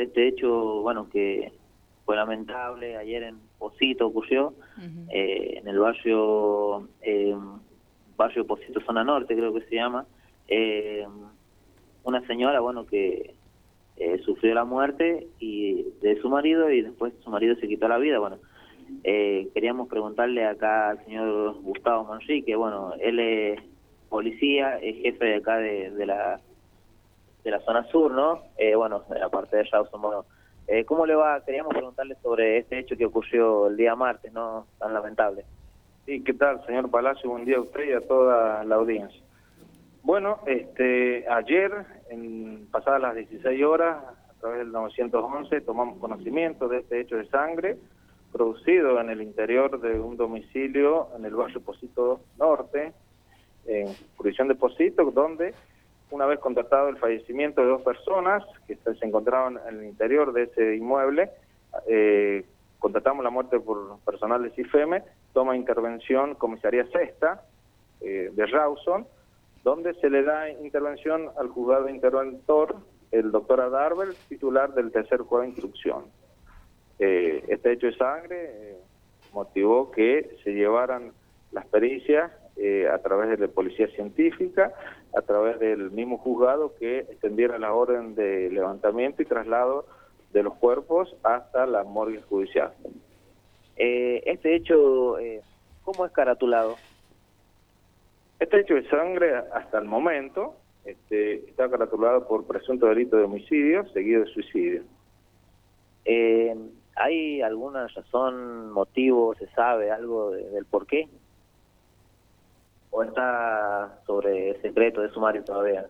de este hecho, bueno, que fue lamentable. Ayer en Posito ocurrió, eh, en el barrio, eh, barrio Posito Zona Norte, creo que se llama. Eh, una señora, bueno, que eh, sufrió la muerte y de su marido y después su marido se quitó la vida. Bueno, eh, queríamos preguntarle acá al señor Gustavo Manrique, bueno, él es policía, es jefe de acá de, la de la zona sur, ¿no? Eh, bueno, de la parte de Rawson, bueno, eh, ¿cómo le va? Queríamos preguntarle sobre este hecho que ocurrió el día martes, ¿no? Tan lamentable. Sí, ¿qué tal, señor Palacio? Buen día a usted y a toda la audiencia. Bueno, este, ayer, en pasadas las 16 horas, a través del 911, tomamos conocimiento de este hecho de sangre producido en el interior de un domicilio en el barrio Posito Norte, en jurisdicción de Posito, donde una vez contratado el fallecimiento de dos personas que se encontraban en el interior de ese inmueble, eh, contratamos la muerte por personal de CIFEME, toma intervención comisaría sexta eh, de Rawson, donde se le da intervención al juzgado interventor, el doctor Adarbel, titular del tercer juzgado de instrucción. Eh, este hecho de sangre eh, motivó que se llevaran las pericias a través de la policía científica, a través del mismo juzgado que extendiera la orden de levantamiento y traslado de los cuerpos hasta la morgue judicial. este hecho, ¿cómo es caratulado? Este hecho de sangre, hasta el momento, este, está caratulado por presunto delito de homicidio seguido de suicidio. Eh, ¿Hay alguna razón, motivo, se sabe algo del por qué? ¿O está sobre secreto de sumario todavía?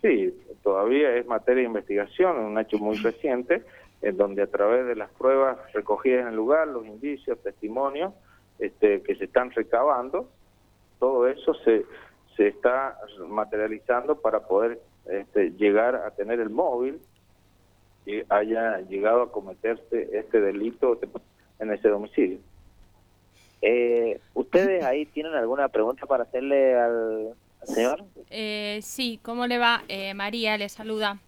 Sí, todavía es materia de investigación, un hecho muy reciente, en donde a través de las pruebas recogidas en el lugar, los indicios, testimonios este, que se están recabando, todo eso se, se está materializando para poder este, llegar a tener el móvil que haya llegado a cometerse este delito en ese domicilio. Eh, ¿Ustedes ahí tienen alguna pregunta para hacerle al, señor? Eh, sí, ¿cómo le va? Eh, María le saluda.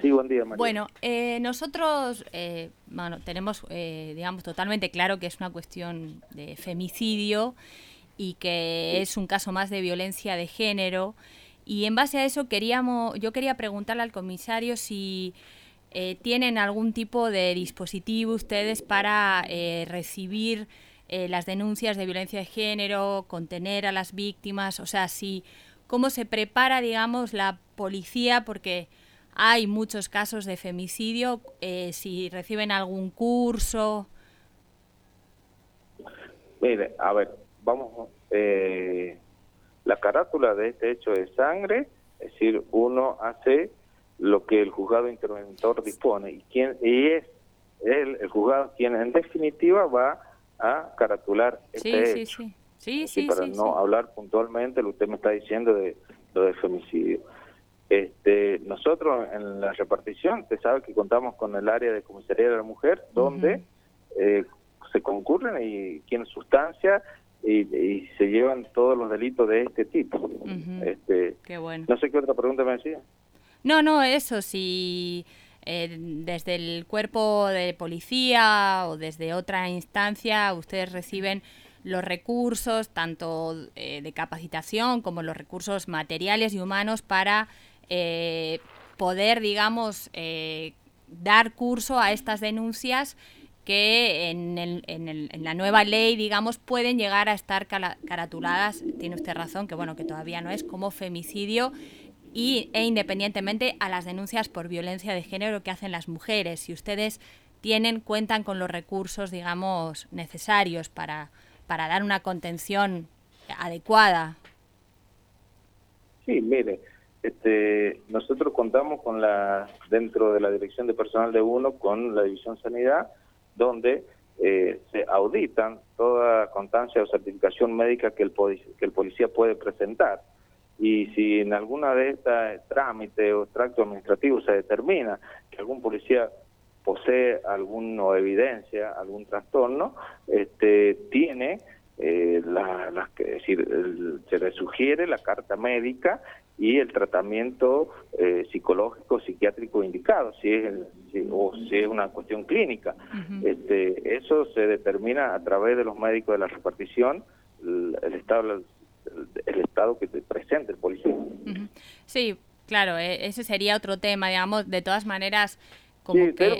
Sí, buen día, María. Bueno, eh, nosotros bueno, tenemos, digamos, totalmente claro que es una cuestión de femicidio y que es un caso más de violencia de género. Y en base a eso queríamos, yo quería preguntarle al comisario si eh, ¿Tienen algún tipo de dispositivo ustedes para eh, recibir eh, las denuncias de violencia de género, contener a las víctimas? O sea, si, ¿cómo se prepara, digamos, la policía? Porque hay muchos casos de femicidio, si reciben algún curso. Mire, a ver, vamos, la carátula de este hecho de sangre, es decir, uno hace lo que el juzgado interventor dispone y quién y es el, el juzgado quien en definitiva va a caratular este sí, hecho. Sí, sí, sí, para no hablar puntualmente lo que usted me está diciendo de lo del femicidio. Este, nosotros en la repartición, usted sabe que contamos con el área de comisaría de la mujer, donde eh, se concurren y tienen sustancia y, se llevan todos los delitos de este tipo. este, Qué bueno. No sé qué otra pregunta me decía. No, no, eso, si eh, desde el cuerpo de policía o desde otra instancia ustedes reciben los recursos, tanto eh, de capacitación como los recursos materiales y humanos para eh, poder, digamos, dar curso a estas denuncias que en, en, la nueva ley, digamos, pueden llegar a estar caratuladas, tiene usted razón, que bueno, que todavía no es como femicidio y, e independientemente a las denuncias por violencia de género que hacen las mujeres. Si ustedes tienen, cuentan con los recursos, digamos, necesarios para, para dar una contención adecuada. Sí, mire, este, nosotros contamos con la, dentro de la Dirección de Personal de Uno, con la División Sanidad, donde eh, se auditan toda constancia o certificación médica que el, que el policía puede presentar y si en alguna de estas trámites o tracto administrativo se determina que algún policía posee alguna evidencia, algún trastorno, este, tiene eh, la, decir, se le sugiere la carta médica y el tratamiento eh, psicológico, psiquiátrico indicado, si es o si es una cuestión clínica. este, eso se determina a través de los médicos de la repartición, el, estado el, estado que te presenta el policía. Sí, claro, e, ese sería otro tema, digamos, de todas maneras. Como sí, que...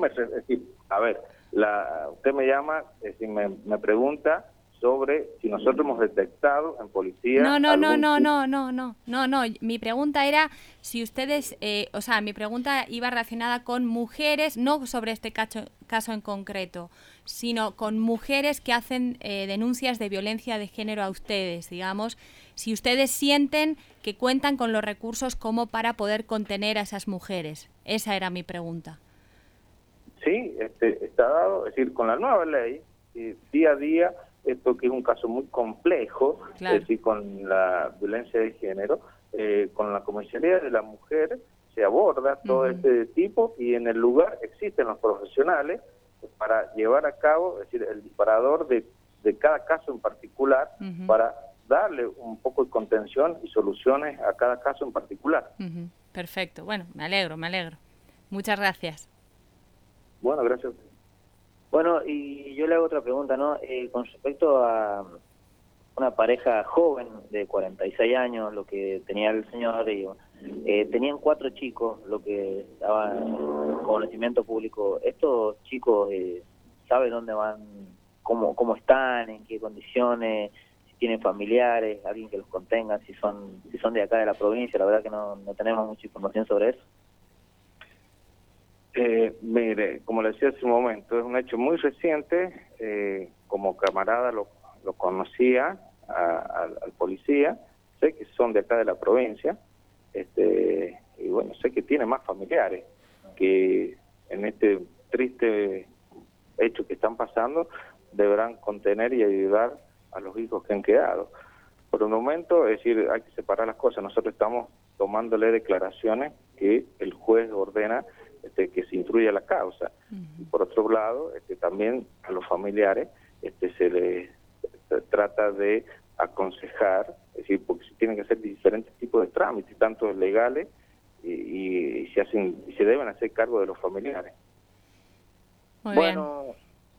a ver, la, usted me llama, es me, me pregunta sobre si nosotros hemos detectado en policía. No, no, no, no, no, no, no, no, no. Mi pregunta era si ustedes, eh, o sea, mi pregunta iba relacionada con mujeres, no sobre este caso, caso en concreto, sino con mujeres que hacen eh, denuncias de violencia de género a ustedes, digamos, si ustedes sienten que cuentan con los recursos como para poder contener a esas mujeres. Esa era mi pregunta. Sí, este, está dado, es decir, con la nueva ley, eh, día a día esto que es un caso muy complejo, es decir, con la violencia de género, eh, con la comisaría de la mujer se aborda todo este tipo y en el lugar existen los profesionales para llevar a cabo, es decir, el disparador de, de cada caso en particular para darle un poco de contención y soluciones a cada caso en particular. Perfecto, bueno, me alegro, me alegro. Muchas gracias. Bueno, gracias a bueno, y yo le hago otra pregunta, ¿no? Eh, con respecto a una pareja joven de 46 años, lo que tenía el señor, y, eh, tenían cuatro chicos, lo que estaba en conocimiento público. ¿Estos chicos eh, saben dónde van, cómo, cómo están, en qué condiciones, tienen familiares, alguien que los contenga, si son, si son de acá de la provincia? La verdad que no, no tenemos mucha información sobre eso. Eh, mire, como le decía hace un momento, es un hecho muy reciente. Eh, como camarada lo, conocía al policía, sé que son de acá de la provincia, este, y bueno, sé que tiene más familiares que en este triste hecho que están pasando deberán contener y ayudar a los hijos que han quedado. Por un momento, es decir, hay que separar las cosas. Nosotros estamos tomándole declaraciones que el juez ordena este, que se instruya la causa. Y por otro lado, este, también a los familiares este, se les trata de aconsejar, es decir, porque se tienen que hacer diferentes tipos de trámites, tanto legales y, se hacen y se deben hacer cargo de los familiares. bueno,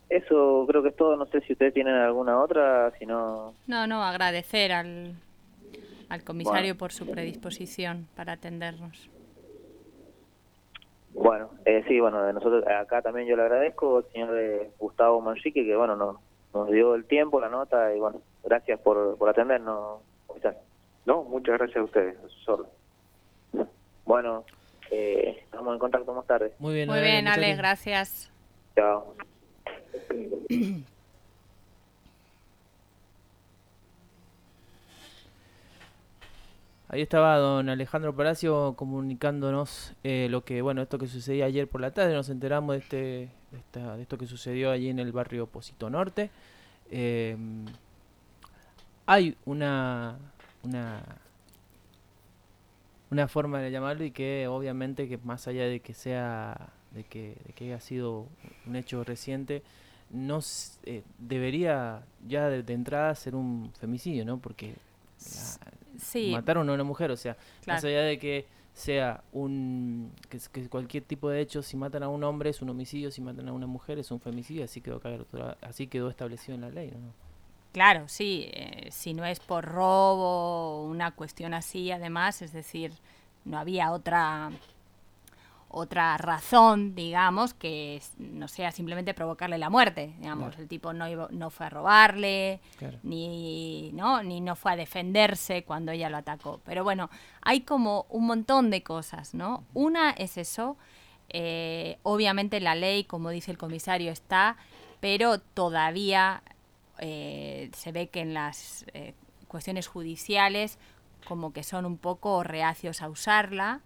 eso creo que es todo. No sé si ustedes tienen alguna otra, si no... No, no, agradecer al, al comisario por su predisposición para atendernos. Bueno, eh, sí, bueno, de nosotros acá también yo le agradezco al señor eh, Gustavo Manchique que bueno nos, nos dio el tiempo, la nota y bueno, gracias por, por atendernos. No, muchas gracias a ustedes, solo. Bueno, eh, estamos en contacto más tarde. Muy bien, Muy bien, Ale, gracias. Chao. Ahí estaba don Alejandro Palacio comunicándonos eh, lo que, bueno, esto que sucedía ayer por la tarde, nos enteramos de, este, de, esto que sucedió allí en el barrio Posito Norte. Em, hay una, una, una forma de llamarlo y que obviamente que más allá de que sea, de que, de que haya sido un hecho reciente, no eh, debería ya de, entrada ser un femicidio, ¿no? Porque mataron a una mujer, o sea, más allá de que sea un que, cualquier tipo de hecho si matan a un hombre es un homicidio si matan a una mujer es un femicidio así quedó así quedó establecido en la ley ¿no? Claro sí eh, si no es por robo una cuestión así además es decir no había otra otra razón, digamos, que no sea simplemente provocarle la muerte, digamos, el tipo no no fue a robarle, ni no ni no fue a defenderse cuando ella lo atacó. Pero bueno, hay como un montón de cosas, ¿no? Una es eso, eh, obviamente la ley, como dice el comisario, está, pero todavía eh, se ve que en las eh, cuestiones judiciales como que son un poco reacios a usarla.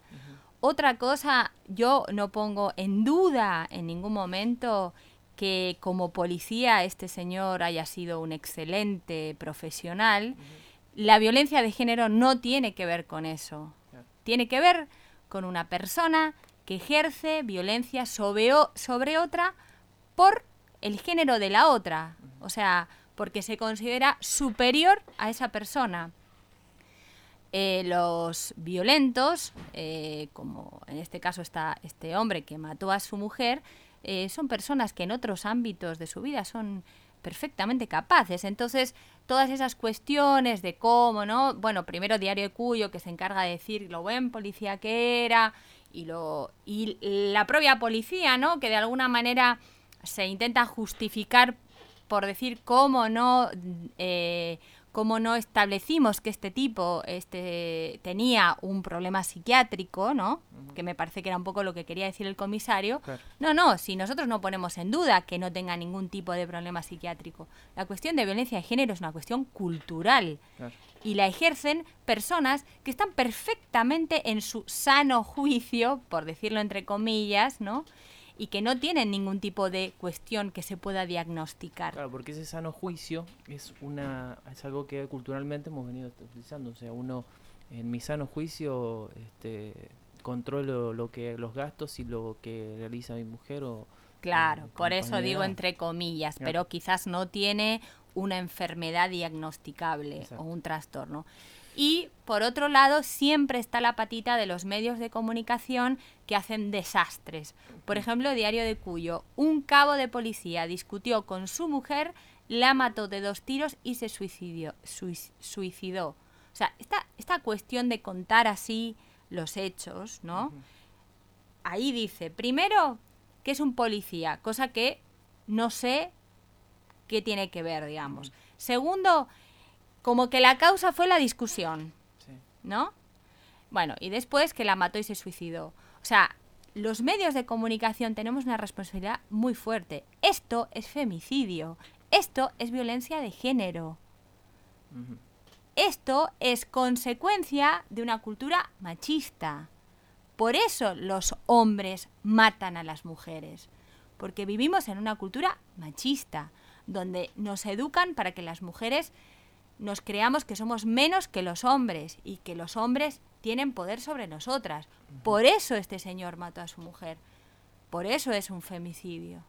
Otra cosa, yo no pongo en duda en ningún momento que como policía este señor haya sido un excelente profesional. La violencia de género no tiene que ver con eso. Tiene que ver con una persona que ejerce violencia sobre, sobre otra por el género de la otra. O sea, porque se considera superior a esa persona. eh, los violentos, eh, como en este caso está este hombre que mató a su mujer, eh, son personas que en otros ámbitos de su vida son perfectamente capaces. Entonces, todas esas cuestiones de cómo, ¿no? Bueno, primero Diario Cuyo, que se encarga de decir lo buen policía que era, y, lo, y la propia policía, ¿no? Que de alguna manera se intenta justificar por decir cómo no cómo no establecimos que este tipo este, tenía un problema psiquiátrico, ¿no? Que me parece que era un poco lo que quería decir el comisario. No, no, si nosotros no ponemos en duda que no tenga ningún tipo de problema psiquiátrico. La cuestión de violencia de género es una cuestión cultural. Y la ejercen personas que están perfectamente en su sano juicio, por decirlo entre comillas, ¿no? Y que no tienen ningún tipo de cuestión que se pueda diagnosticar. Claro, porque ese sano juicio es una es algo que culturalmente hemos venido utilizando, o sea, uno en mi sano juicio este controlo lo que los gastos y lo que realiza mi mujer o Claro, por eso digo entre comillas, pero quizás no tiene una enfermedad diagnosticable o un trastorno. Y por otro lado, siempre está la patita de los medios de comunicación que hacen desastres. Por ejemplo, Diario de Cuyo, un cabo de policía discutió con su mujer, la mató de dos tiros y se suicidió. suicidó. O sea, esta, esta cuestión de contar así los hechos, ¿no? Ahí dice, primero, que es un policía, cosa que no sé qué tiene que ver, digamos. Segundo, como que la causa fue la discusión, ¿no? Bueno, y después que la mató y se suicidó. O sea, los medios de comunicación tenemos una responsabilidad muy fuerte. Esto es femicidio. Esto es violencia de género. Esto es consecuencia de una cultura machista. Por eso los hombres matan a las mujeres. Porque vivimos en una cultura machista, donde nos educan para que las mujeres nos creamos que somos menos que los hombres y que los hombres tienen poder sobre nosotras. Por eso este señor mató a su mujer. Por eso es un femicidio.